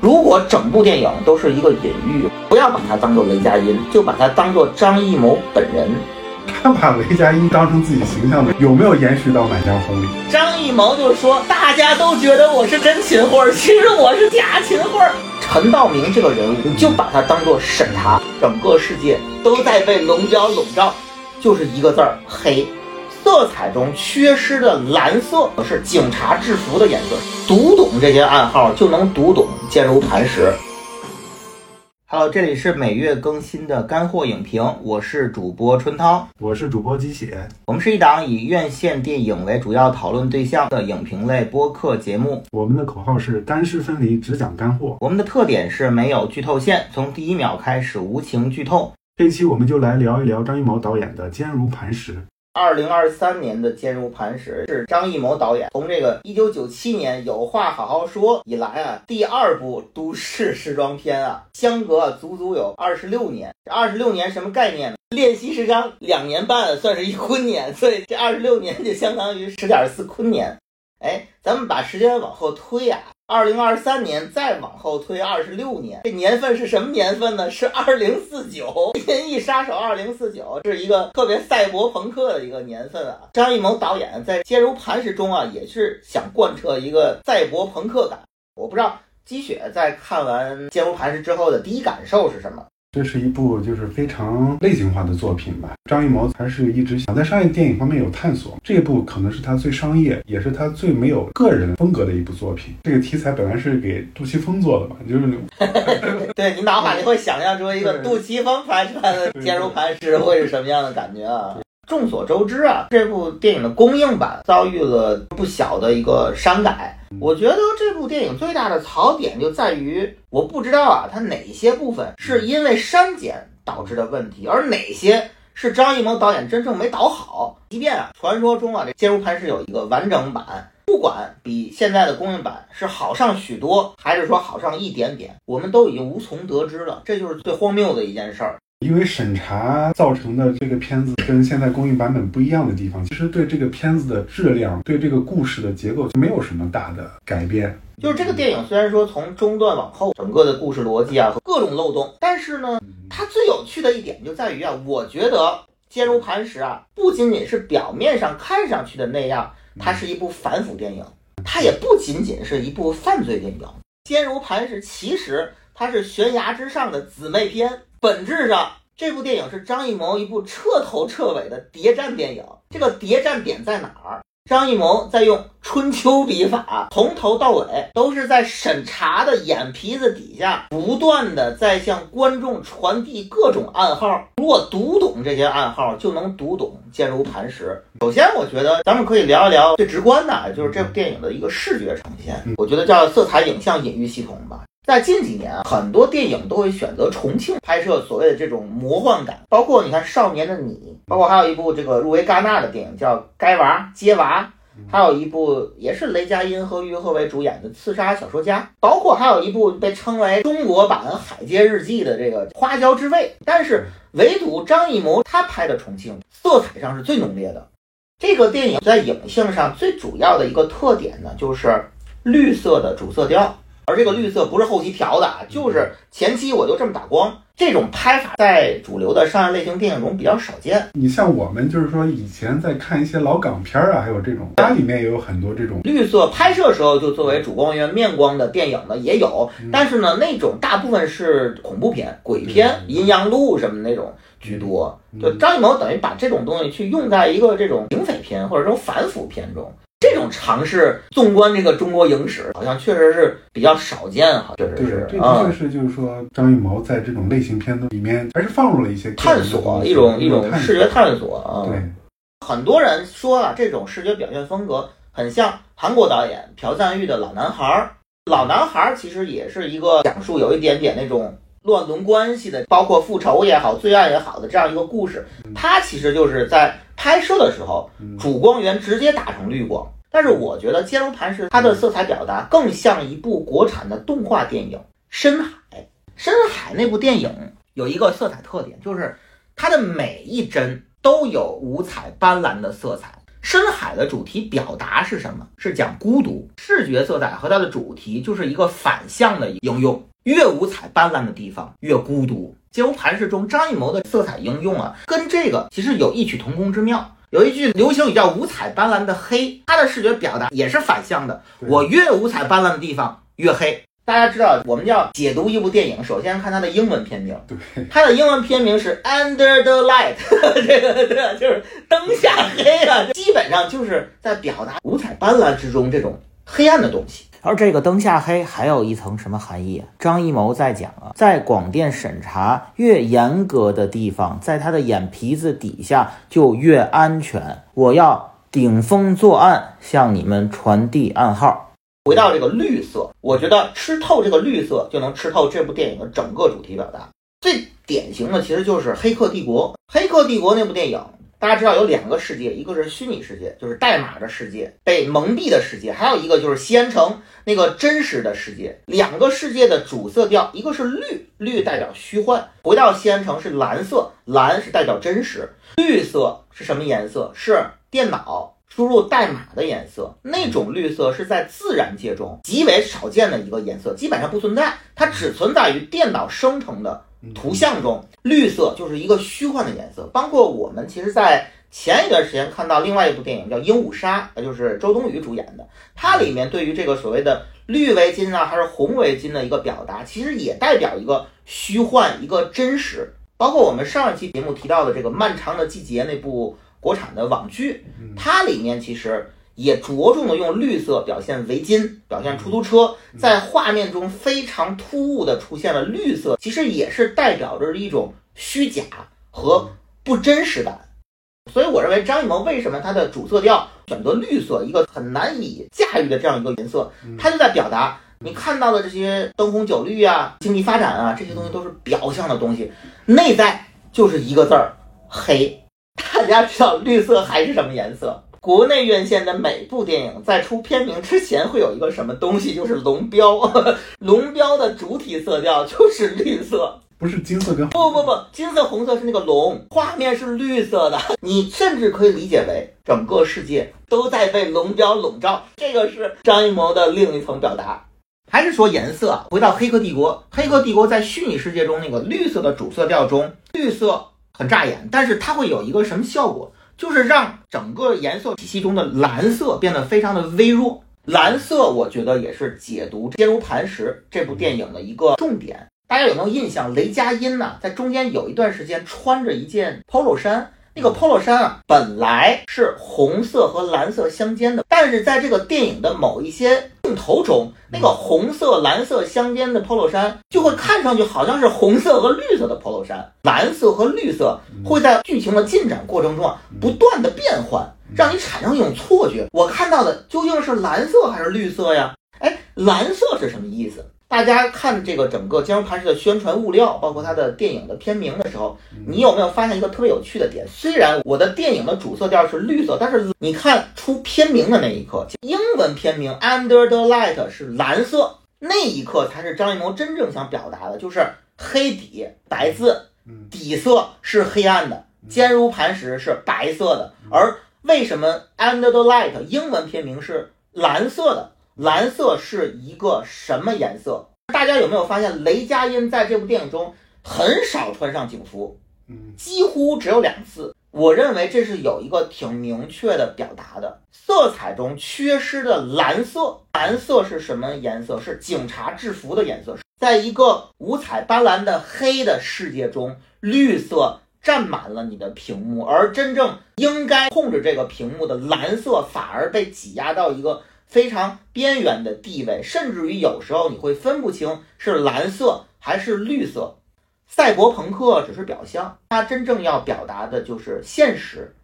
如果整部电影都是一个隐喻，不要把它当做雷佳音，就把它当做张艺谋本人。他把雷佳音当成自己形象的，有没有延续到《满江红》里？张艺谋就说：“大家都觉得我是真秦桧，其实我是假秦桧。”陈道明这个人物，你就把他当做审查，整个世界都在被龙角笼罩，就是一个字儿黑。色彩中缺失的蓝色是警察制服的颜色，读懂这些暗号就能读懂坚如磐石。Hello，这里是每月更新的干货影评，我是主播春涛，我是主播鸡血，我们是一档以院线电影为主要讨论对象的影评类播客节目。我们的口号是干湿分离，只讲干货。我们的特点是没有剧透线，从第一秒开始无情剧透。这期我们就来聊一聊张艺谋导演的《坚如磐石》。二零二三年的《坚如磐石》是张艺谋导演从这个一九九七年《有话好好说》以来啊，第二部都市时装片啊，相隔足足有二十六年。这二十六年什么概念呢？练习时长两年半算是一昆年，所以这二十六年就相当于十点四昆年。哎，咱们把时间往后推啊。二零二三年再往后推二十六年，这年份是什么年份呢？是二零四九，《银翼杀手二零四九》是一个特别赛博朋克的一个年份啊。张艺谋导演在《坚如磐石》中啊，也是想贯彻一个赛博朋克感。我不知道积雪在看完《坚如磐石》之后的第一感受是什么。这是一部就是非常类型化的作品吧。张艺谋还是一直想在商业电影方面有探索，这一部可能是他最商业，也是他最没有个人风格的一部作品。这个题材本来是给杜琪峰做的嘛，就是 对你脑海里会想象出一个杜琪峰拍出来的《坚如磐石》会是什么样的感觉啊？众所周知啊，这部电影的公映版遭遇了不小的一个删改。我觉得这部电影最大的槽点就在于，我不知道啊，它哪些部分是因为删减导致的问题，而哪些是张艺谋导演真正没导好。即便啊，传说中啊，这《坚如磐石》有一个完整版，不管比现在的公映版是好上许多，还是说好上一点点，我们都已经无从得知了。这就是最荒谬的一件事儿。因为审查造成的这个片子跟现在公映版本不一样的地方，其实对这个片子的质量、对这个故事的结构就没有什么大的改变。就是这个电影虽然说从中段往后，整个的故事逻辑啊和各种漏洞，但是呢，它最有趣的一点就在于啊，我觉得《坚如磐石》啊，不仅仅是表面上看上去的那样，它是一部反腐电影，它也不仅仅是一部犯罪电影，《坚如磐石》其实它是悬崖之上的姊妹篇。本质上，这部电影是张艺谋一部彻头彻尾的谍战电影。这个谍战点在哪儿？张艺谋在用春秋笔法，从头到尾都是在审查的眼皮子底下，不断的在向观众传递各种暗号。如果读懂这些暗号，就能读懂《坚如磐石》。首先，我觉得咱们可以聊一聊最直观的，就是这部电影的一个视觉呈现。我觉得叫色彩影像隐喻系统吧。在近几年啊，很多电影都会选择重庆拍摄所谓的这种魔幻感，包括你看《少年的你》，包括还有一部这个入围戛纳的电影叫《该娃接娃》，还有一部也是雷佳音和于和伟主演的《刺杀小说家》，包括还有一部被称为中国版《海街日记》的这个《花椒之味》。但是唯独张艺谋他拍的重庆，色彩上是最浓烈的。这个电影在影性上最主要的一个特点呢，就是绿色的主色调。而这个绿色不是后期调的啊，就是前期我就这么打光。这种拍法在主流的商业类型电影中比较少见。你像我们就是说以前在看一些老港片啊，还有这种家里面也有很多这种绿色拍摄时候就作为主光源面光的电影呢也有，但是呢那种大部分是恐怖片、鬼片、阴阳路什么那种居多。就张艺谋等于把这种东西去用在一个这种警匪片或者这种反腐片中。这种尝试，纵观这个中国影史，好像确实是比较少见哈。确实是，这的确是，就是说张艺谋在这种类型片里面，还是放入了一些探索，一种一种视觉探索啊。对，很多人说啊，这种视觉表现风格很像韩国导演朴赞玉的《老男孩》。《老男孩》其实也是一个讲述有一点点那种乱伦关系的，包括复仇也好、罪案也好的这样一个故事。他其实就是在。拍摄的时候，主光源直接打成绿光，但是我觉得《坚如磐石》它的色彩表达更像一部国产的动画电影《深海》。《深海》那部电影有一个色彩特点，就是它的每一帧都有五彩斑斓的色彩，深海的主题表达是什么？是讲孤独。视觉色彩和它的主题就是一个反向的应用，越五彩斑斓的地方越孤独。坚如磐石中张艺谋的色彩应用啊，跟这个其实有异曲同工之妙。有一句流行语叫“五彩斑斓的黑”，它的视觉表达也是反向的。我越五彩斑斓的地方越黑。大家知道，我们要解读一部电影，首先看它的英文片名。对，它的英文片名是 Under the Light，这个对，就是灯下黑啊，基本上就是在表达五彩斑斓之中这种黑暗的东西。而这个灯下黑还有一层什么含义？张艺谋在讲啊，在广电审查越严格的地方，在他的眼皮子底下就越安全。我要顶风作案，向你们传递暗号。回到这个绿色，我觉得吃透这个绿色，就能吃透这部电影的整个主题表达。最典型的其实就是《黑客帝国》，《黑客帝国》那部电影。大家知道有两个世界，一个是虚拟世界，就是代码的世界，被蒙蔽的世界；还有一个就是西安城那个真实的世界。两个世界的主色调，一个是绿，绿代表虚幻；回到西安城是蓝色，蓝是代表真实。绿色是什么颜色？是电脑输入代码的颜色。那种绿色是在自然界中极为少见的一个颜色，基本上不存在，它只存在于电脑生成的。图像中绿色就是一个虚幻的颜色，包括我们其实，在前一段时间看到另外一部电影叫《鹦鹉杀》，那就是周冬雨主演的，它里面对于这个所谓的绿围巾啊，还是红围巾的一个表达，其实也代表一个虚幻，一个真实。包括我们上一期节目提到的这个《漫长的季节》那部国产的网剧，它里面其实。也着重的用绿色表现围巾，表现出租车，在画面中非常突兀的出现了绿色，其实也是代表着一种虚假和不真实感。所以我认为张艺谋为什么他的主色调选择绿色，一个很难以驾驭的这样一个颜色，他就在表达你看到的这些灯红酒绿啊、经济发展啊这些东西都是表象的东西，内在就是一个字儿黑。大家知道绿色还是什么颜色？国内院线的每部电影在出片名之前会有一个什么东西，就是龙标。龙标的主体色调就是绿色，不是金色跟不不不，金色红色是那个龙，画面是绿色的。你甚至可以理解为整个世界都在被龙标笼罩。这个是张艺谋的另一层表达。还是说颜色？回到《黑客帝国》，《黑客帝国》在虚拟世界中那个绿色的主色调中，绿色很扎眼，但是它会有一个什么效果？就是让整个颜色体系中的蓝色变得非常的微弱。蓝色，我觉得也是解读《坚如磐石》这部电影的一个重点。大家有没有印象？雷佳音呢，在中间有一段时间穿着一件 polo 衫。那个 polo 衫啊，本来是红色和蓝色相间的，但是在这个电影的某一些镜头中，那个红色蓝色相间的 polo 衫就会看上去好像是红色和绿色的 polo 衫，蓝色和绿色会在剧情的进展过程中啊不断的变换，让你产生一种错觉，我看到的究竟是蓝色还是绿色呀？哎，蓝色是什么意思？大家看这个整个《坚如磐石》的宣传物料，包括它的电影的片名的时候，你有没有发现一个特别有趣的点？虽然我的电影的主色调是绿色，但是你看出片名的那一刻，英文片名《Under the Light》是蓝色，那一刻才是张艺谋真正想表达的，就是黑底白字，底色是黑暗的，《坚如磐石》是白色的。而为什么《Under the Light》英文片名是蓝色的？蓝色是一个什么颜色？大家有没有发现雷佳音在这部电影中很少穿上警服，嗯，几乎只有两次。我认为这是有一个挺明确的表达的，色彩中缺失的蓝色。蓝色是什么颜色？是警察制服的颜色。在一个五彩斑斓的黑的世界中，绿色占满了你的屏幕，而真正应该控制这个屏幕的蓝色反而被挤压到一个。非常边缘的地位，甚至于有时候你会分不清是蓝色还是绿色。赛博朋克只是表象，它真正要表达的就是现实，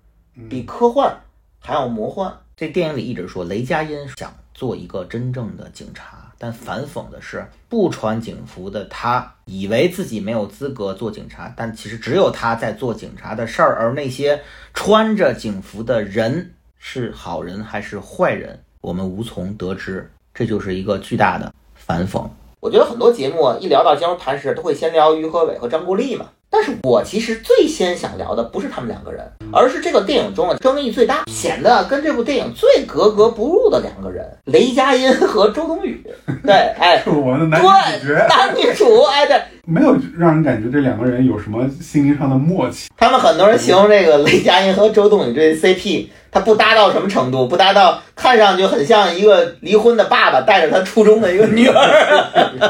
比科幻还要魔幻。这电影里一直说雷佳音想做一个真正的警察，但反讽的是不穿警服的他以为自己没有资格做警察，但其实只有他在做警察的事儿，而那些穿着警服的人是好人还是坏人？我们无从得知，这就是一个巨大的反讽。我觉得很多节目一聊到《坚如磐石》，都会先聊于和伟和张国立嘛。但是我其实最先想聊的不是他们两个人，而是这个电影中的争议最大、显得跟这部电影最格格不入的两个人——雷佳音和周冬雨。对，哎，是我们的男对女主角，男女主，哎，对，没有让人感觉这两个人有什么心灵上的默契。他们很多人形容这个雷佳音和周冬雨这 CP，他不搭到什么程度？不搭到看上去很像一个离婚的爸爸带着他初中的一个女儿，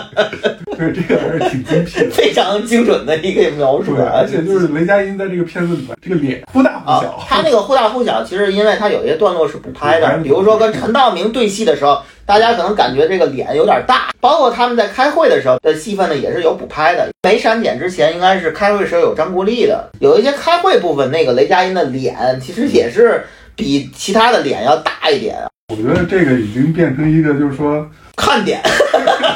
对，这个还是挺精辟的。非常精准的一个描述。而且就是雷佳音在这个片子里面，这个脸忽大忽啊小，，他那个忽大忽小，其实因为他有一些段落是补拍的，补拍的比如说跟陈道明对戏的时候，大家可能感觉这个脸有点大，包括他们在开会的时候的戏份呢，也是有补拍的。没删减之前，应该是开会时候有张国立的，有一些开会部分，那个雷佳音的脸其实也是比其他的脸要大一点，我觉得这个已经变成一个就是说看点。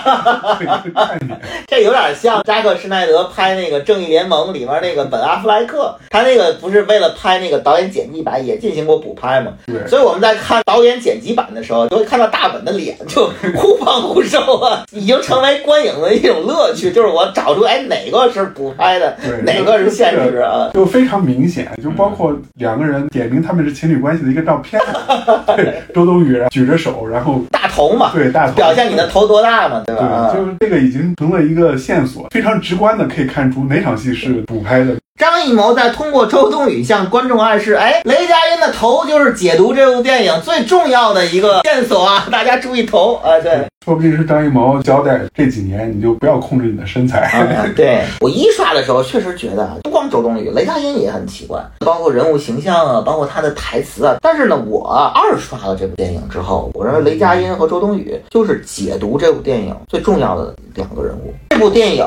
这有点像扎克施耐德拍那个《正义联盟》里面那个本阿弗莱克，他那个不是为了拍那个导演剪辑版也进行过补拍吗？对，所以我们在看导演剪辑版的时候，就会看到大本的脸就忽胖忽瘦啊，已经成为观影的一种乐趣，就是我找出哎哪个是补拍的，对哪个是现实啊。就非常明显，就包括两个人点名他们是情侣关系的一个照片，对，周冬雨举着手，然后大头嘛，对大头表现你的头多大嘛，对吧？啊对，就是这个已经成了一个线索，非常直观的可以看出哪场戏是补拍的。张艺谋在通过周冬雨向观众暗示，哎，雷佳音的头就是解读这部电影最重要的一个线索啊！大家注意头啊，对。说不定是张艺谋交代这几年你就不要控制你的身材。啊，对我一刷的时候，确实觉得啊不光周冬雨，雷佳音也很奇怪，包括人物形象啊，包括他的台词啊。但是呢，我二刷了这部电影之后，我认为雷佳音和周冬雨就是解读这部电影最重要的两个人物。这部电影。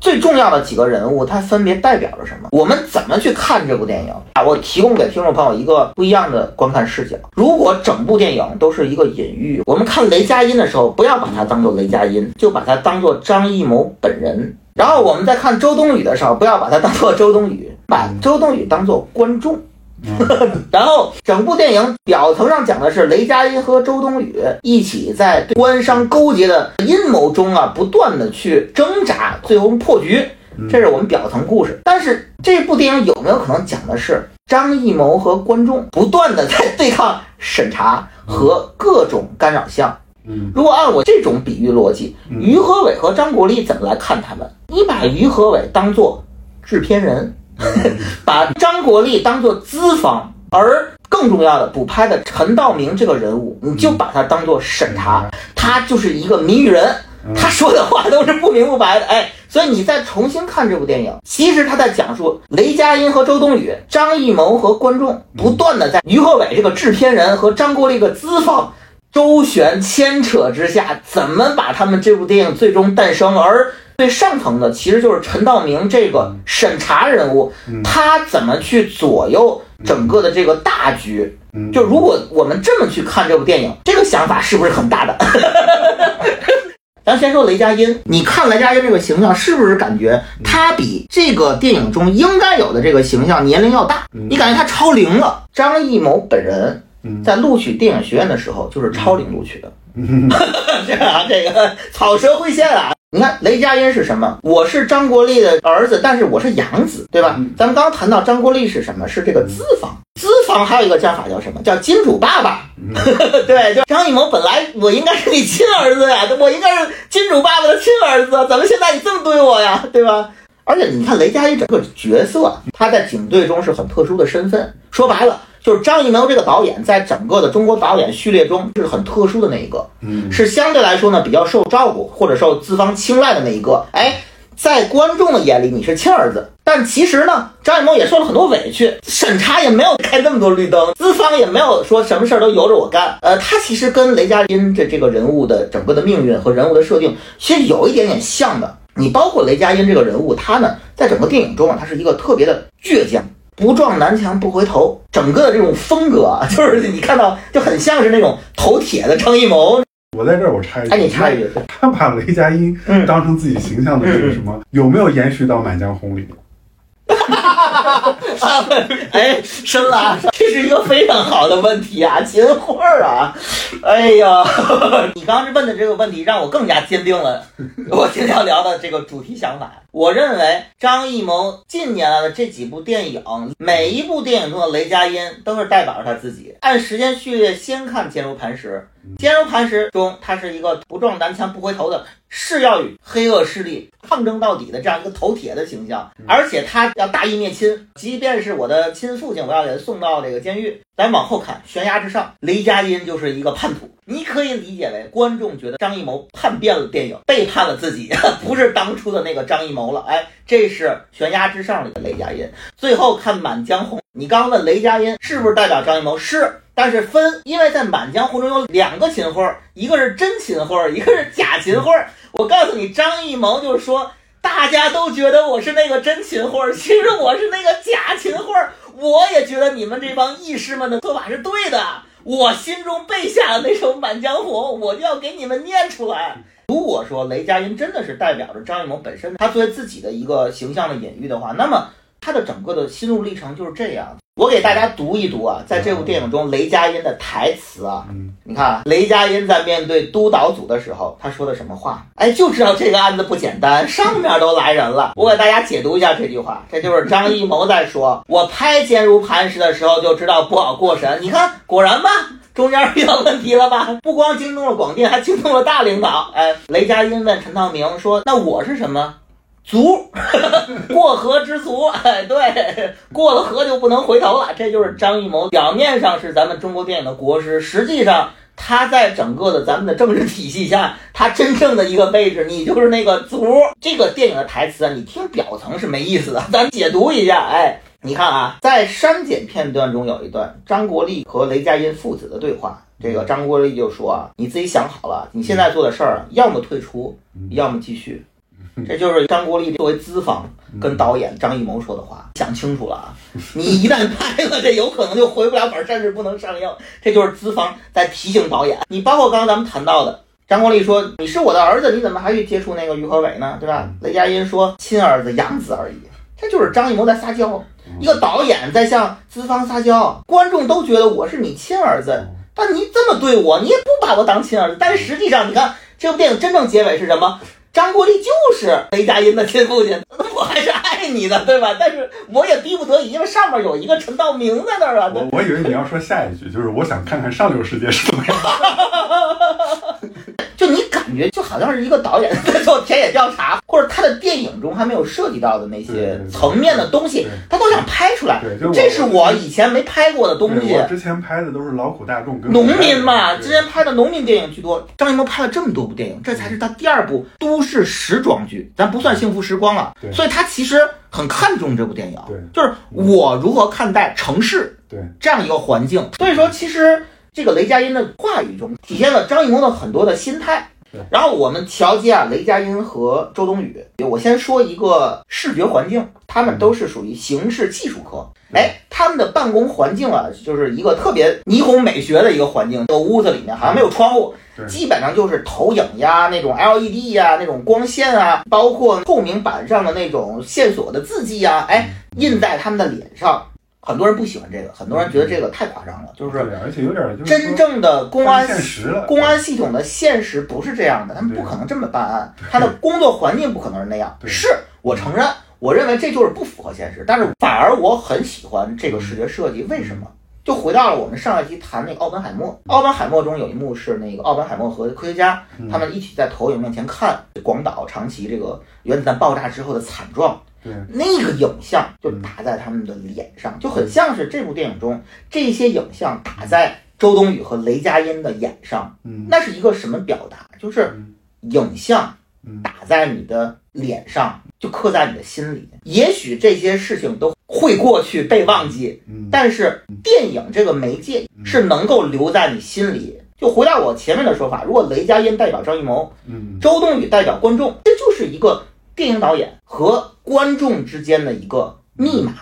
最重要的几个人物，它分别代表着什么？我们怎么去看这部电影啊？我提供给听众朋友一个不一样的观看视角。如果整部电影都是一个隐喻，我们看雷佳音的时候，不要把它当做雷佳音，就把它当做张艺谋本人。然后我们在看周冬雨的时候，不要把它当做周冬雨，把周冬雨当做观众。然后整部电影表层上讲的是雷佳音和周冬雨一起在官商勾结的阴谋中啊，不断的去挣扎，最后破局。这是我们表层故事。但是这部电影有没有可能讲的是张艺谋和观众 不断的在对抗审查和各种干扰项？嗯，如果按我这种比喻逻辑，于和伟和张国立怎么来看他们？你把于和伟当做制片人，把张国立当做资方，而更重要的补拍的陈道明这个人物，你就把他当做审查，他就是一个谜语人，他说的话都是不明不白的，哎，所以你再重新看这部电影，其实他在讲述雷佳音和周冬雨、张艺谋和观众不断的在于和伟这个制片人和张国立这个资方。周旋牵扯之下，怎么把他们这部电影最终诞生？而最上层的其实就是陈道明这个审查人物，他怎么去左右整个的这个大局？嗯就如果我们这么去看这部电影，这个想法是不是很大的？咱先说雷佳音，你看雷佳音这个形象，是不是感觉他比这个电影中应该有的这个形象年龄要大？你感觉他超龄了？张艺谋本人嗯在录取电影学院的时候就是超龄录取的。这啊，这个草蛇灰线啊！你看雷佳音是什么？我是张国立的儿子，但是我是养子，对吧？咱们刚刚谈到张国立是什么？是这个资方，资方还有一个叫法叫什么？叫金主爸爸。对，就张艺谋本来我应该是你亲儿子呀，我应该是金主爸爸的亲儿子，怎么现在你这么对我呀？对吧？而且你看雷佳音整个角色，他在警队中是很特殊的身份。说白了，就是张艺谋这个导演在整个的中国导演序列中是很特殊的那一个，嗯是相对来说呢比较受照顾或者受资方青睐的那一个。哎，在观众的眼里你是亲儿子，但其实呢，张艺谋也受了很多委屈，审查也没有开那么多绿灯，资方也没有说什么事儿都由着我干。呃，他其实跟雷佳音这这个人物的整个的命运和人物的设定，其实有一点点像的。你包括雷佳音这个人物，他呢在整个电影中啊，他是一个特别的倔强。不撞南墙不回头，整个的这种风格啊，就是你看到就很像是那种头铁的张艺谋。我在这儿我插一句，哎，你插一句，他把雷佳音嗯当成自己形象的这个什么，有没有延续到《满江红》里？哎，深了，这是一个非常好的问题啊，秦桧啊，哎呀，你刚刚问的这个问题让我更加坚定了 我今天要聊的这个主题想法。我认为张艺谋近年来的这几部电影，每一部电影中的雷佳音都是代表着他自己。按时间序列先看《坚如磐石》，《坚如磐石》中他是一个不撞南墙不回头的。誓要与黑恶势力抗争到底的这样一个头铁的形象，而且他要大义灭亲，即便是我的亲父亲，我要给他送到这个监狱。咱往后看，悬崖之上，雷佳音就是一个叛徒。你可以理解为观众觉得张艺谋叛变了电影，背叛了自己，不是当初的那个张艺谋了。哎，这是悬崖之上里的雷佳音。最后看《满江红》，你刚问雷佳音是不是代表张艺谋？是。但是分，因为在《满江红》中有两个秦桧，一个是真秦桧，一个是假秦桧。我告诉你，张艺谋就是说，大家都觉得我是那个真秦桧，其实我是那个假秦桧。我也觉得你们这帮义士们的做法是对的。我心中背下的那首《满江红》，我就要给你们念出来。如果说雷佳音真的是代表着张艺谋本身，他作为自己的一个形象的隐喻的话，那么他的整个的心路历程就是这样。我给大家读一读啊，在这部电影中，雷佳音的台词啊，你看，雷佳音在面对督导组的时候，他说的什么话？哎，就知道这个案子不简单，上面都来人了。我给大家解读一下这句话，这就是张艺谋在说：“我拍《坚如磐石》的时候就知道不好过审，你看，果然吧，中间遇到问题了吧？不光惊动了广电，还惊动了大领导。”哎，雷佳音问陈道明说：“那我是什么？”足，过河之足，哎，对，过了河就不能回头了。这就是张艺谋，表面上是咱们中国电影的国师，实际上他在整个的咱们的政治体系下，他真正的一个位置，你就是那个足。这个电影的台词啊，你听表层是没意思的，咱解读一下。哎，你看啊，在删减片段中有一段张国立和雷佳音父子的对话，这个张国立就说啊，你自己想好了，你现在做的事儿，要么退出，要么继续。这就是张国立作为资方跟导演张艺谋说的话，想清楚了啊！你一旦拍了，这有可能就回不了本，甚至不能上映。这就是资方在提醒导演。你包括刚刚咱们谈到的，张国立说你是我的儿子，你怎么还去接触那个于和伟呢？对吧？雷佳音说亲儿子养子而已。这就是张艺谋在撒娇，一个导演在向资方撒娇，观众都觉得我是你亲儿子，但你这么对我，你也不把我当亲儿子。但是实际上，你看这部电影真正结尾是什么？张国立就是雷佳音的亲父亲，我还是爱你的，对吧？但是我也逼不得已，因为上面有一个陈道明在那儿啊。我我以为你要说下一句，就是我想看看上流世界是怎么样。就你感觉就好像是一个导演在做田野调查，或者他的电影中还没有涉及到的那些层面的东西，他都想拍出来。这是我以前没拍过的东西。我之前拍的都是劳苦大众跟农民嘛，之前拍的农民电影居多。张艺谋拍了这么多部电影，这才是他第二部都市时装剧，咱不算幸福时光了。所以他其实很看重这部电影，就是我如何看待城市，对这样一个环境。所以说，其实。这个雷佳音的话语中体现了张艺谋的很多的心态。然后我们调节啊，雷佳音和周冬雨。我先说一个视觉环境，他们都是属于形式技术科。哎，他们的办公环境啊，就是一个特别霓虹美学的一个环境。这屋子里面好像没有窗户，基本上就是投影呀、那种 LED 呀、那种光线啊，包括透明板上的那种线索的字迹呀，哎，印在他们的脸上。很多人不喜欢这个，很多人觉得这个太夸张了，就是而且有点真正的公安公安系统的现实不是这样的，他们不可能这么办案，他的工作环境不可能是那样。是我承认，我认为这就是不符合现实，但是反而我很喜欢这个视觉设计。为什么？就回到了我们上一期谈那个奥本海默，奥本海默中有一幕是那个奥本海默和科学家他们一起在投影面前看广岛、长崎这个原子弹爆炸之后的惨状。那个影像就打在他们的脸上，就很像是这部电影中这些影像打在周冬雨和雷佳音的眼上。嗯，那是一个什么表达？就是影像打在你的脸上，就刻在你的心里。也许这些事情都会过去被忘记，但是电影这个媒介是能够留在你心里。就回到我前面的说法，如果雷佳音代表张艺谋，嗯，周冬雨代表观众，这就是一个。电影导演和观众之间的一个密码，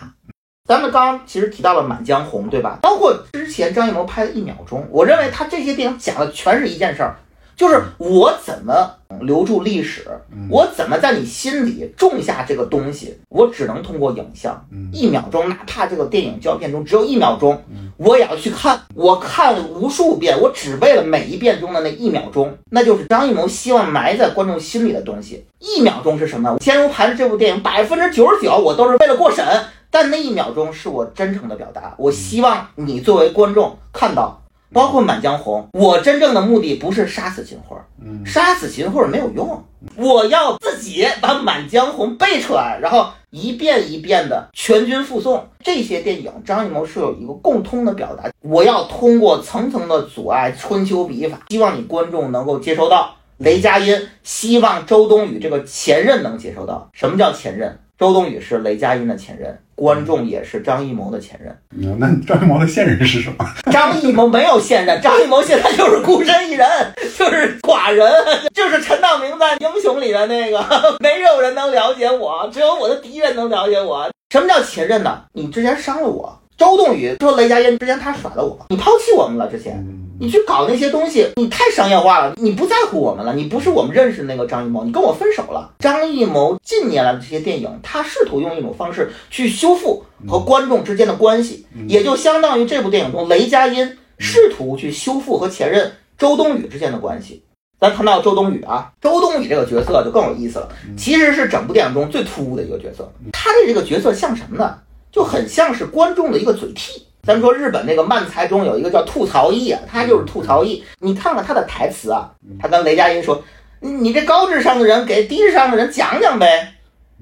咱们刚刚其实提到了《满江红》，对吧？包括之前张艺谋拍的一秒钟，我认为他这些电影讲的全是一件事儿，就是我怎么留住历史，我怎么在你心里种下这个东西？我只能通过影像，一秒钟，哪怕这个电影胶片中只有一秒钟，我也要去看。我看无数遍，我只为了每一遍中的那一秒钟，那就是张艺谋希望埋在观众心里的东西。一秒钟是什么？《坚如磐石》这部电影百分之九十九我都是为了过审，但那一秒钟是我真诚的表达。我希望你作为观众看到。包括《满江红》，我真正的目的不是杀死秦桧，杀死秦桧没有用，我要自己把《满江红》背出来，然后一遍一遍的全军覆诵。这些电影，张艺谋是有一个共通的表达，我要通过层层的阻碍，春秋笔法，希望你观众能够接收到。雷佳音希望周冬雨这个前任能接收到什么叫前任。周冬雨是雷佳音的前任，观众也是张艺谋的前任。那张艺谋的现任是什么？张艺谋没有现任，张艺谋现在就是孤身一人，就是寡人，就是陈道明在《英雄》里的那个，没有人能了解我，只有我的敌人能了解我。什么叫前任呢？你之前伤了我。周冬雨说雷佳音之前他甩了我，你抛弃我们了之前。你去搞那些东西，你太商业化了，你不在乎我们了，你不是我们认识的那个张艺谋，你跟我分手了。张艺谋近年来的这些电影，他试图用一种方式去修复和观众之间的关系，也就相当于这部电影中雷佳音试图去修复和前任周冬雨之间的关系。咱谈到周冬雨啊，周冬雨这个角色就更有意思了，其实是整部电影中最突兀的一个角色。他的这个角色像什么呢？就很像是观众的一个嘴替。咱说日本那个漫才中有一个叫吐槽艺啊，他就是吐槽艺。你看看他的台词啊，他跟雷佳音说：“你这高智商的人给低智商的人讲讲呗。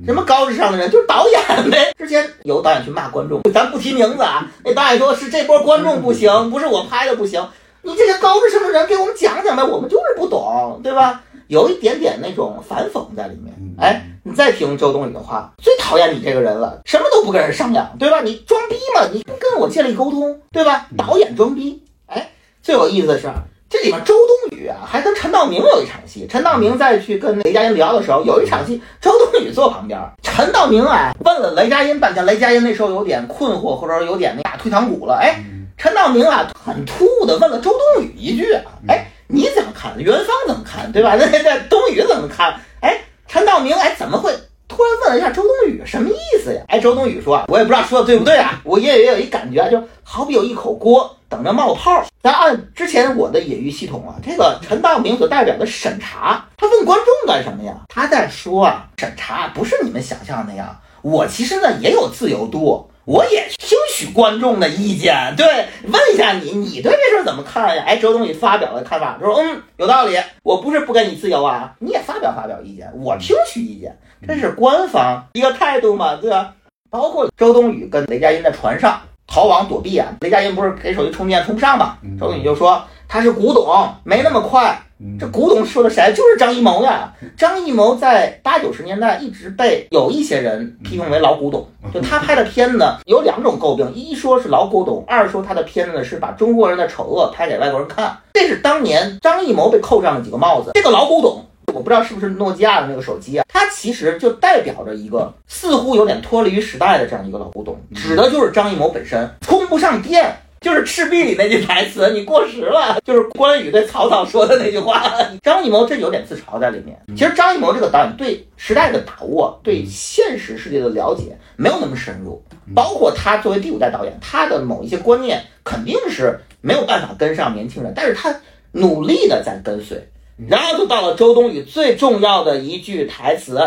什么高智商的人就是导演呗。之前有导演去骂观众，咱不提名字啊。那导演说是这波观众不行，不是我拍的不行。你这些高智商的人给我们讲讲呗，我们就是不懂，对吧？有一点点那种反讽在里面。哎，你再听周冬雨的话，最讨厌你这个人了，什么都不跟人商量，对吧？你装逼嘛，你不跟我建立沟通，对吧？导演装逼。哎，最有意思的是，这里面周冬雨啊，还跟陈道明有一场戏。陈道明在去跟雷佳音聊的时候，有一场戏，周冬雨坐旁边，陈道明哎问了雷佳音半天，雷佳音那时候有点困惑，或者说有点那打退堂鼓了。哎，陈道明啊，很突兀的问了周冬雨一句，哎，你怎么看？元芳怎么看？对吧？那那冬雨怎么看？哎。陈道明，哎，怎么会突然问了一下周冬雨，什么意思呀？哎，周冬雨说，我也不知道说的对不对啊，我也也有一感觉啊，就好比有一口锅等着冒泡。咱按之前我的隐喻系统啊，这个陈道明所代表的审查，他问观众干什么呀？他在说啊，审查不是你们想象的那样，我其实呢也有自由度。我也听取观众的意见，对，问一下你，你对这事怎么看呀？哎，周冬雨发表的看法，说，嗯，有道理，我不是不给你自由啊，你也发表发表意见，我听取意见，这是官方一个态度嘛，对吧？包括周冬雨跟雷佳音在船上逃亡躲避啊，雷佳音不是给手机充电充不上嘛，周冬雨就说他是古董，没那么快。这古董说的谁？就是张艺谋呀！张艺谋在八九十年代一直被有一些人批评为老古董。就他拍的片子有两种诟病：一说是老古董，二说他的片子是把中国人的丑恶拍给外国人看。这是当年张艺谋被扣上了几个帽子。这个老古董，我不知道是不是诺基亚的那个手机啊？它其实就代表着一个似乎有点脱离于时代的这样一个老古董，指的就是张艺谋本身充不上电。就是《赤壁》里那句台词，你过时了。就是关羽对曹操说的那句话。张艺谋这有点自嘲在里面。其实张艺谋这个导演对时代的把握，对现实世界的了解没有那么深入。包括他作为第五代导演，他的某一些观念肯定是没有办法跟上年轻人，但是他努力的在跟随。然后就到了周冬雨最重要的一句台词，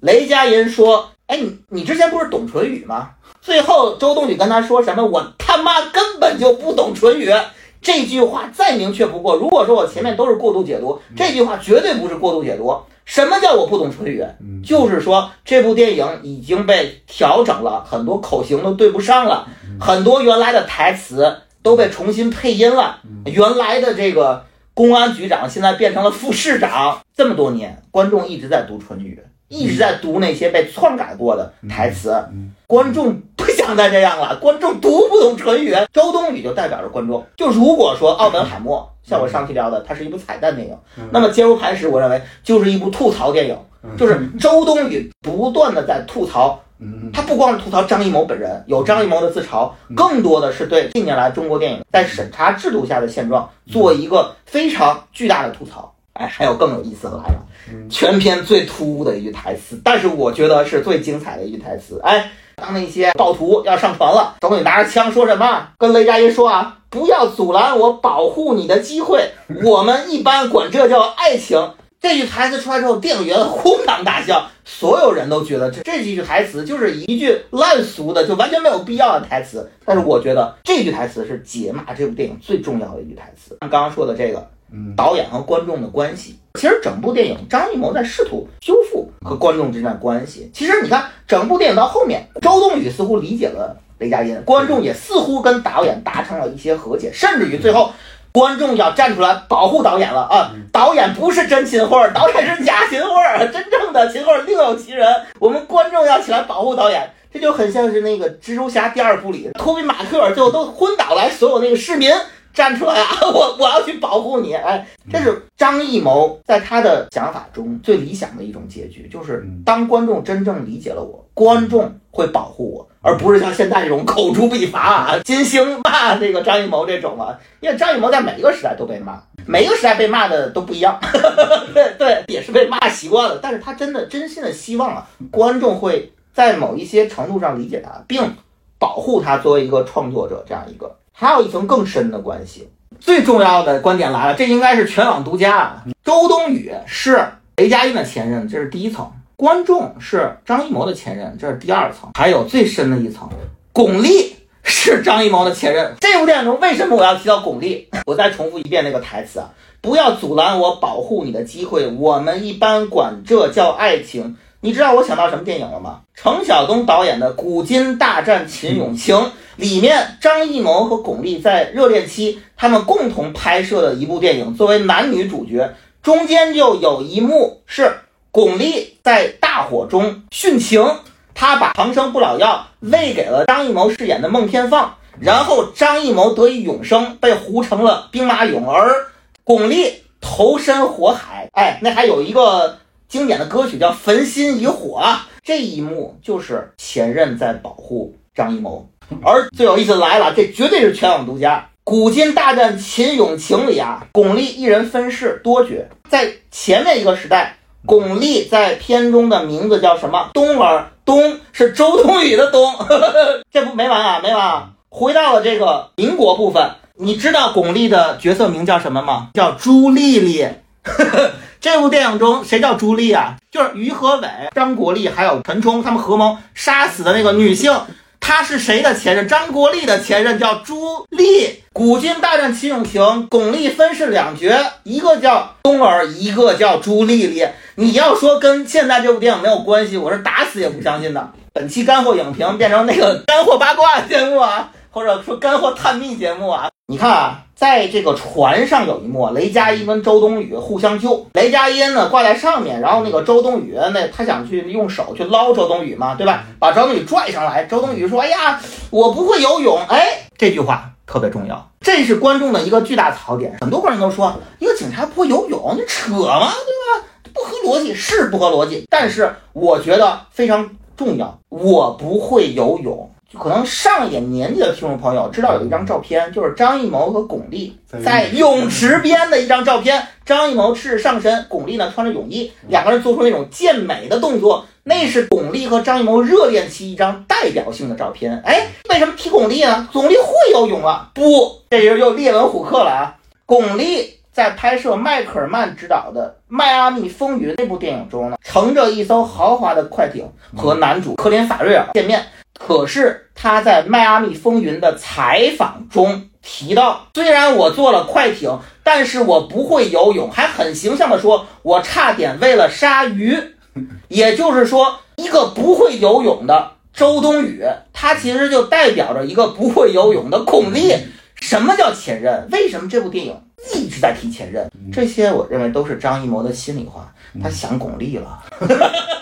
雷佳音说：“哎，你你之前不是懂唇语吗？”最后，周冬雨跟他说什么？我他妈根本就不懂唇语。这句话再明确不过。如果说我前面都是过度解读，这句话绝对不是过度解读。什么叫我不懂唇语？就是说这部电影已经被调整了很多口型都对不上了，很多原来的台词都被重新配音了。原来的这个公安局长现在变成了副市长。这么多年，观众一直在读唇语。一直在读那些被篡改过的台词，观众不想再这样了。观众读不懂唇语，周冬雨就代表着观众。就如果说《奥本海默》像我上期聊的，它是一部彩蛋电影，那么《坚如磐石》我认为就是一部吐槽电影，就是周冬雨不断的在吐槽。他不光是吐槽张艺谋本人，有张艺谋的自嘲，更多的是对近年来中国电影在审查制度下的现状做一个非常巨大的吐槽。哎，还有更有意思的来了，全篇最突兀的一句台词，但是我觉得是最精彩的一句台词。哎，当那些暴徒要上船了，周冬雨拿着枪说什么？跟雷佳音说啊，不要阻拦我保护你的机会。我们一般管这叫爱情。这句台词出来之后，电影院哄堂大笑，所有人都觉得这这几句台词就是一句烂俗的，就完全没有必要的台词。但是我觉得这句台词是解码这部电影最重要的一句台词。像刚刚说的这个。导演和观众的关系，其实整部电影张艺谋在试图修复和观众之间的关系。其实你看，整部电影到后面，周冬雨似乎理解了雷佳音，观众也似乎跟导演达成了一些和解，甚至于最后，观众要站出来保护导演了啊！导演不是真秦桧，导演是假秦桧，真正的秦桧另有其人。我们观众要起来保护导演，这就很像是那个蜘蛛侠第二部里，托比马克最后都昏倒来，所有那个市民。站出来啊！我我要去保护你！哎，这是张艺谋在他的想法中最理想的一种结局，就是当观众真正理解了我，观众会保护我，而不是像现在这种口诛笔伐啊，金星骂这个张艺谋这种啊。因为张艺谋在每一个时代都被骂，每一个时代被骂的都不一样。对对，也是被骂习惯了，但是他真的真心的希望啊，观众会在某一些程度上理解他，并保护他作为一个创作者这样一个。还有一层更深的关系，最重要的观点来了，这应该是全网独家啊！周冬雨是雷佳音的前任，这是第一层；观众是张艺谋的前任，这是第二层。还有最深的一层，巩俐是张艺谋的前任。这部电影中为什么我要提到巩俐？我再重复一遍那个台词啊：不要阻拦我保护你的机会，我们一般管这叫爱情。你知道我想到什么电影了吗？程晓东导演的《古今大战秦俑情》里面，张艺谋和巩俐在热恋期，他们共同拍摄的一部电影，作为男女主角，中间就有一幕是巩俐在大火中殉情，她把长生不老药喂给了张艺谋饰演的孟天放，然后张艺谋得以永生，被糊成了兵马俑，而巩俐投身火海。哎，那还有一个。经典的歌曲叫《焚心以火》，这一幕就是前任在保护张艺谋。而最有意思来了，这绝对是全网独家。《古今大战秦俑情》里啊，巩俐一人分饰多角。在前面一个时代，巩俐在片中的名字叫什么？冬儿，冬是周冬雨的冬。这不没完啊，没完啊！回到了这个民国部分，你知道巩俐的角色名叫什么吗？叫朱丽丽。这部电影中谁叫朱莉啊？就是于和伟、张国立还有陈冲他们合谋杀死的那个女性。她是谁的前任？张国立的前任叫朱莉。古今大战秦俑情，巩俐分饰两角，一个叫冬儿，一个叫朱丽丽。你要说跟现在这部电影没有关系，我是打死也不相信的。本期干货影评变成那个干货八卦节目啊，或者说干货探秘节目啊。你看啊。在这个船上有一幕，雷佳音跟周冬雨互相救。雷佳音呢挂在上面，然后那个周冬雨那他想去用手去捞周冬雨嘛，对吧？把周冬雨拽上来。周冬雨说：“哎呀，我不会游泳。”哎，这句话特别重要，这是观众的一个巨大槽点。很多观众都说，一个警察不会游泳，你扯吗？对吧？不合逻辑，是不合逻辑。但是我觉得非常重要，我不会游泳。可能上一点年纪的听众朋友知道有一张照片，就是张艺谋和巩俐在泳池边的一张照片。张艺谋赤着上身，巩俐呢穿着泳衣，两个人做出那种健美的动作。那是巩俐和张艺谋热恋期一张代表性的照片。哎，为什么提巩俐呢？巩俐会游泳啊？不，这人又列文虎克了啊！巩俐在拍摄迈克尔曼执导的《迈阿密风云》那部电影中呢，乘着一艘豪华的快艇和男主科林法瑞尔见面。可是他在《迈阿密风云》的采访中提到，虽然我坐了快艇，但是我不会游泳，还很形象的说，我差点喂了鲨鱼。也就是说，一个不会游泳的周冬雨，他其实就代表着一个不会游泳的巩俐。什么叫前任？为什么这部电影一直在提前任？这些我认为都是张艺谋的心里话，他想巩俐了。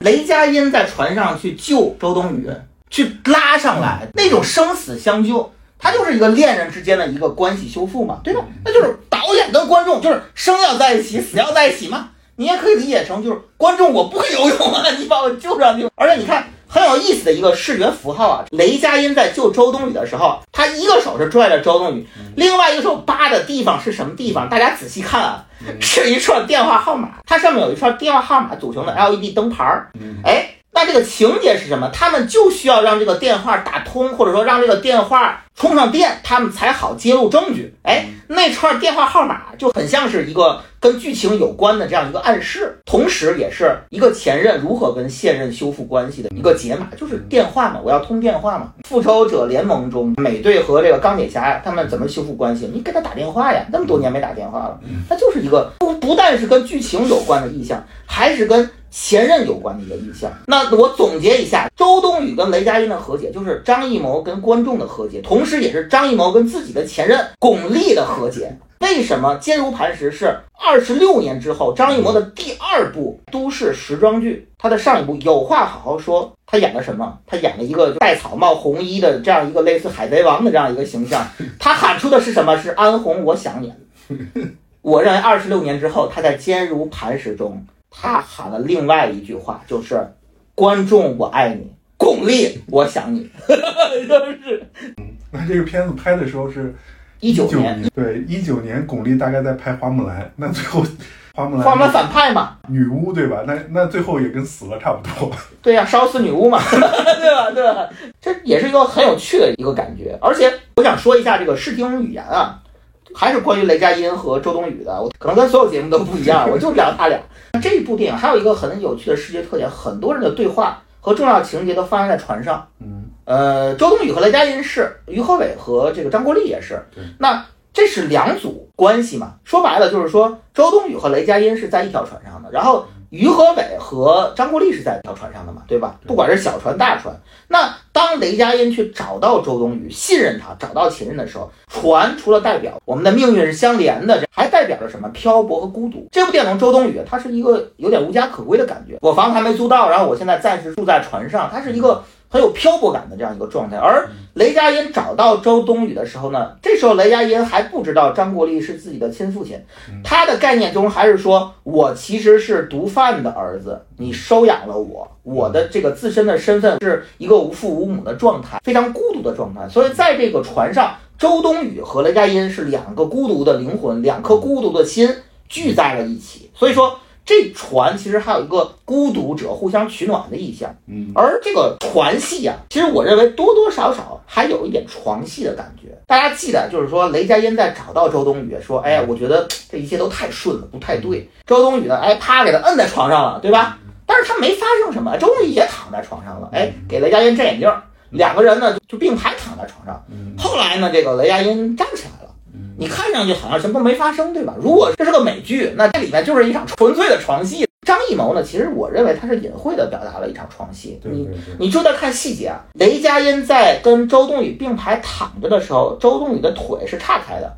雷佳音在船上去救周冬雨，去拉上来，那种生死相救，他就是一个恋人之间的一个关系修复嘛，对吧？那就是导演跟观众就是生要在一起，死要在一起嘛。你也可以理解成就是观众我不会游泳啊，你把我救上去。而且你看，很很有意思的一个视觉符号啊。雷佳音在救周冬雨的时候，他一个手是拽着周冬雨，另外一个手扒的地方是什么地方？大家仔细看啊，是一串电话号码，它上面有一串电话号码组成的 LED 灯牌儿。哎，那这个情节是什么？他们就需要让这个电话打通，或者说让这个电话充上电，他们才好揭露证据。哎，那串电话号码就很像是一个。跟剧情有关的这样一个暗示，同时也是一个前任如何跟现任修复关系的一个解码，就是电话嘛，我要通电话嘛。复仇者联盟中，美队和这个钢铁侠他们怎么修复关系？你给他打电话呀，那么多年没打电话了，那就是一个不不但是跟剧情有关的意象，还是跟前任有关的一个意象。那我总结一下，周冬雨跟雷佳音的和解，就是张艺谋跟观众的和解，同时也是张艺谋跟自己的前任巩俐的和解。为什么《坚如磐石》是二十六年之后张艺谋的第二部都市时装剧？他的上一部《有话好好说》，他演了什么？他演了一个戴草帽、红衣的这样一个类似海贼王的这样一个形象。他喊出的是什么？是安红，我想你。我认为二十六年之后，他在《坚如磐石》中，他喊了另外一句话，就是“观众，我爱你”，巩俐，我想你。哈哈哈就是，那这个片子拍的时候是。一九年，对，一九年，巩俐大概在拍花木兰，那最后花木兰，花木兰反派嘛，女巫对吧？那那最后也跟死了差不多。对呀，烧死女巫嘛，对吧？对吧？这也是一个很有趣的一个感觉。而且我想说一下这个视听语言啊，还是关于雷佳音和周冬雨的。我可能跟所有节目都不一样，我就聊他俩。这一部电影还有一个很有趣的视觉特点，很多人的对话和重要情节都发生在船上。嗯。呃，周冬雨和雷佳音是，于和伟和这个张国立也是。那这是两组关系嘛？说白了就是说，周冬雨和雷佳音是在一条船上的，然后于和伟和张国立是在一条船上的嘛，对吧？不管是小船大船。那当雷佳音去找到周冬雨，信任他，找到情人的时候，船除了代表我们的命运是相连的，还代表着什么？漂泊和孤独。这部电影周冬雨，她是一个有点无家可归的感觉。我房子还没租到，然后我现在暂时住在船上，她是一个。很有漂泊感的这样一个状态，而雷佳音找到周冬雨的时候呢，这时候雷佳音还不知道张国立是自己的亲父亲，他的概念中还是说我其实是毒贩的儿子，你收养了我，我的这个自身的身份是一个无父无母的状态，非常孤独的状态。所以在这个船上，周冬雨和雷佳音是两个孤独的灵魂，两颗孤独的心聚在了一起。所以说。这船其实还有一个孤独者互相取暖的意象，嗯，而这个船戏啊，其实我认为多多少少还有一点床戏的感觉。大家记得，就是说雷佳音在找到周冬雨说：“哎呀，我觉得这一切都太顺了，不太对。”周冬雨呢，哎，啪给他摁在床上了，对吧？但是他没发生什么，周冬雨也躺在床上了，哎，给雷佳音摘眼镜，两个人呢就并排躺在床上。后来呢，这个雷佳音站起来了。你看上去好像什么都没发生，对吧？如果这是个美剧，那这里面就是一场纯粹的床戏。张艺谋呢，其实我认为他是隐晦的表达了一场床戏。你你就在看细节啊，雷佳音在跟周冬雨并排躺着的时候，周冬雨的腿是岔开的。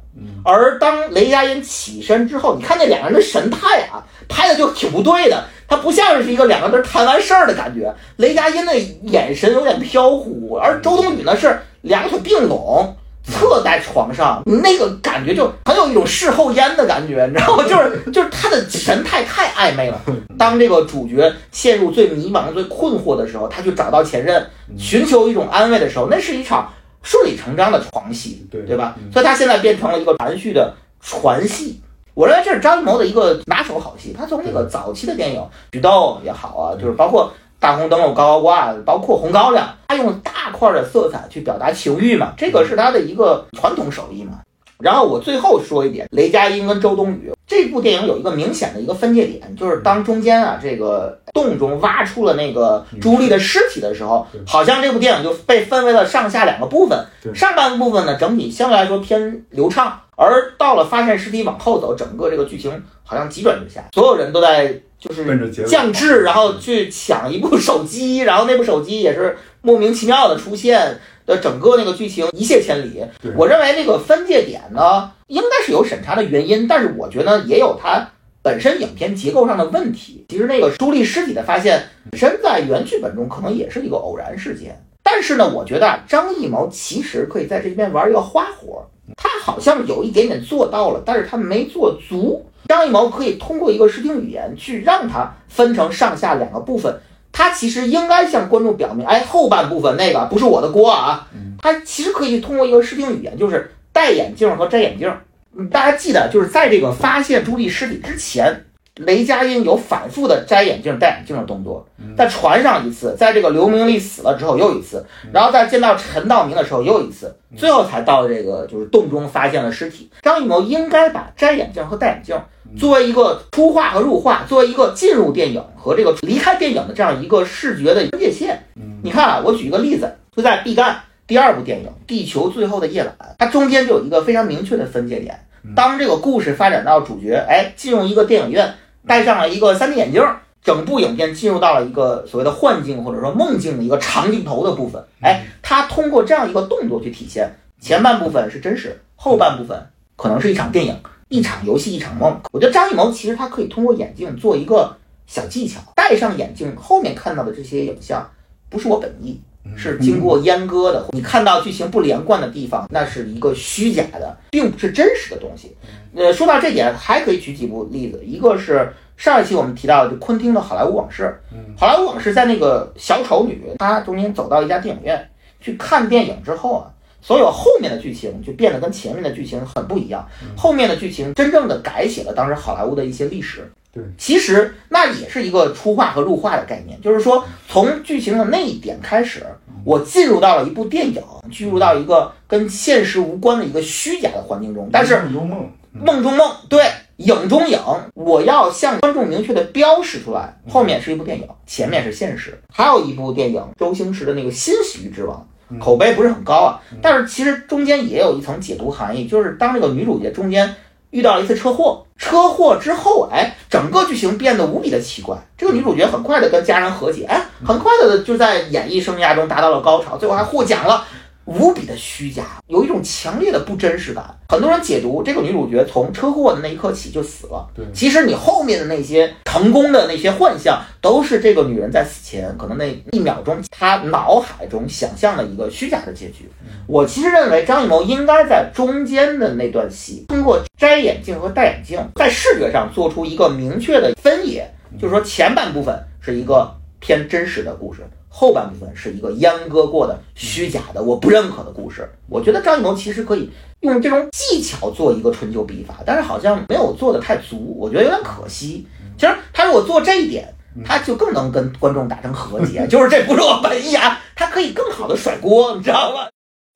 而当雷佳音起身之后，你看那两个人的神态啊，拍的就挺不对的。他不像是一个两个人谈完事儿的感觉。雷佳音的眼神有点飘忽，而周冬雨呢是两腿并拢。侧在床上，那个感觉就很有一种事后烟的感觉，你知道吗？就是 就是他的神态太暧昧了。当这个主角陷入最迷茫、最困惑的时候，他去找到前任，寻求一种安慰的时候，那是一场顺理成章的床戏，对对吧？所以他现在变成了一个含蓄的传戏。我认为这是张艺谋的一个拿手好戏。他从那个早期的电影《举豆》也好啊，就是包括。大红灯笼高高挂，包括红高粱，他用大块的色彩去表达情欲嘛，这个是他的一个传统手艺嘛。然后我最后说一点，雷佳音跟周冬雨这部电影有一个明显的一个分界点，就是当中间啊这个洞中挖出了那个朱莉的尸体的时候，好像这部电影就被分为了上下两个部分。上半部分呢，整体相对来说偏流畅，而到了发现尸体往后走，整个这个剧情好像急转直下，所有人都在。就是降智，然后去抢一部手机，然后那部手机也是莫名其妙的出现的，整个那个剧情一泻千里。我认为那个分界点呢，应该是有审查的原因，但是我觉得也有它本身影片结构上的问题。其实那个朱莉尸体的发现本身在原剧本中可能也是一个偶然事件，但是呢，我觉得张艺谋其实可以在这边玩一个花活，他好像有一点点做到了，但是他没做足。张艺谋可以通过一个视听语言去让它分成上下两个部分，他其实应该向观众表明，哎，后半部分那个不是我的锅啊。他其实可以通过一个视听语言，就是戴眼镜和摘眼镜。嗯，大家记得，就是在这个发现朱莉尸体之前，雷佳音有反复的摘眼镜、戴眼镜的动作，在船上一次，在这个刘明利死了之后又一次，然后在见到陈道明的时候又一次，最后才到这个就是洞中发现了尸体。张艺谋应该把摘眼镜和戴眼镜作为一个出画和入画，作为一个进入电影和这个离开电影的这样一个视觉的分界线。你看啊，我举一个例子，就在毕赣第二部电影《地球最后的夜晚》，它中间就有一个非常明确的分界点。当这个故事发展到主角哎进入一个电影院，戴上了一个 3D 眼镜，整部影片进入到了一个所谓的幻境或者说梦境的一个长镜头的部分。哎，他通过这样一个动作去体现，前半部分是真实，后半部分可能是一场电影。一场游戏，一场梦。我觉得张艺谋其实他可以通过眼镜做一个小技巧，戴上眼镜后面看到的这些影像，不是我本意，是经过阉割的。你看到剧情不连贯的地方，那是一个虚假的，并不是真实的东西。呃，说到这点，还可以举几部例子，一个是上一期我们提到的，就昆汀的《好莱坞往事》。好莱坞往事在那个小丑女她中间走到一家电影院去看电影之后啊。所有后面的剧情就变得跟前面的剧情很不一样。后面的剧情真正的改写了当时好莱坞的一些历史。对，其实那也是一个出画和入画的概念，就是说从剧情的那一点开始，我进入到了一部电影，进入到一个跟现实无关的一个虚假的环境中。但是梦中梦，梦中梦，对，影中影，我要向观众明确的标识出来，后面是一部电影，前面是现实。还有一部电影，周星驰的那个《新喜剧之王》。口碑不是很高啊，但是其实中间也有一层解读含义，就是当这个女主角中间遇到了一次车祸，车祸之后，哎，整个剧情变得无比的奇怪。这个女主角很快的跟家人和解，哎，很快的就在演艺生涯中达到了高潮，最后还获奖了。无比的虚假，有一种强烈的不真实感。很多人解读这个女主角从车祸的那一刻起就死了。对，其实你后面的那些成功的那些幻象，都是这个女人在死前可能那一秒钟她脑海中想象的一个虚假的结局。我其实认为张艺谋应该在中间的那段戏，通过摘眼镜和戴眼镜，在视觉上做出一个明确的分野，就是说前半部分是一个偏真实的故事。后半部分是一个阉割过的虚假的，我不认可的故事。我觉得张艺谋其实可以用这种技巧做一个春秋笔法，但是好像没有做的太足，我觉得有点可惜。其实他如果做这一点，他就更能跟观众达成和解。就是这不是我本意啊，他可以更好的甩锅，你知道吗？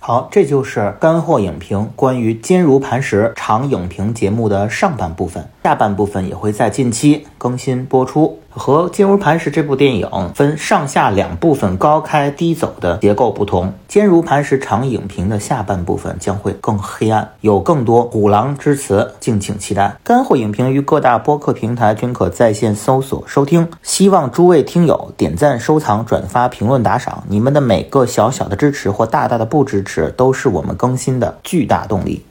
好，这就是干货影评关于《坚如磐石》长影评节目的上半部分，下半部分也会在近期更新播出。和《坚如磐石》这部电影分上下两部分高开低走的结构不同，《坚如磐石》长影评的下半部分将会更黑暗，有更多虎狼之词，敬请期待。干货影评于各大播客平台均可在线搜索收听，希望诸位听友点赞、收藏、转发、评论、打赏，你们的每个小小的支持或大大的不支持，都是我们更新的巨大动力。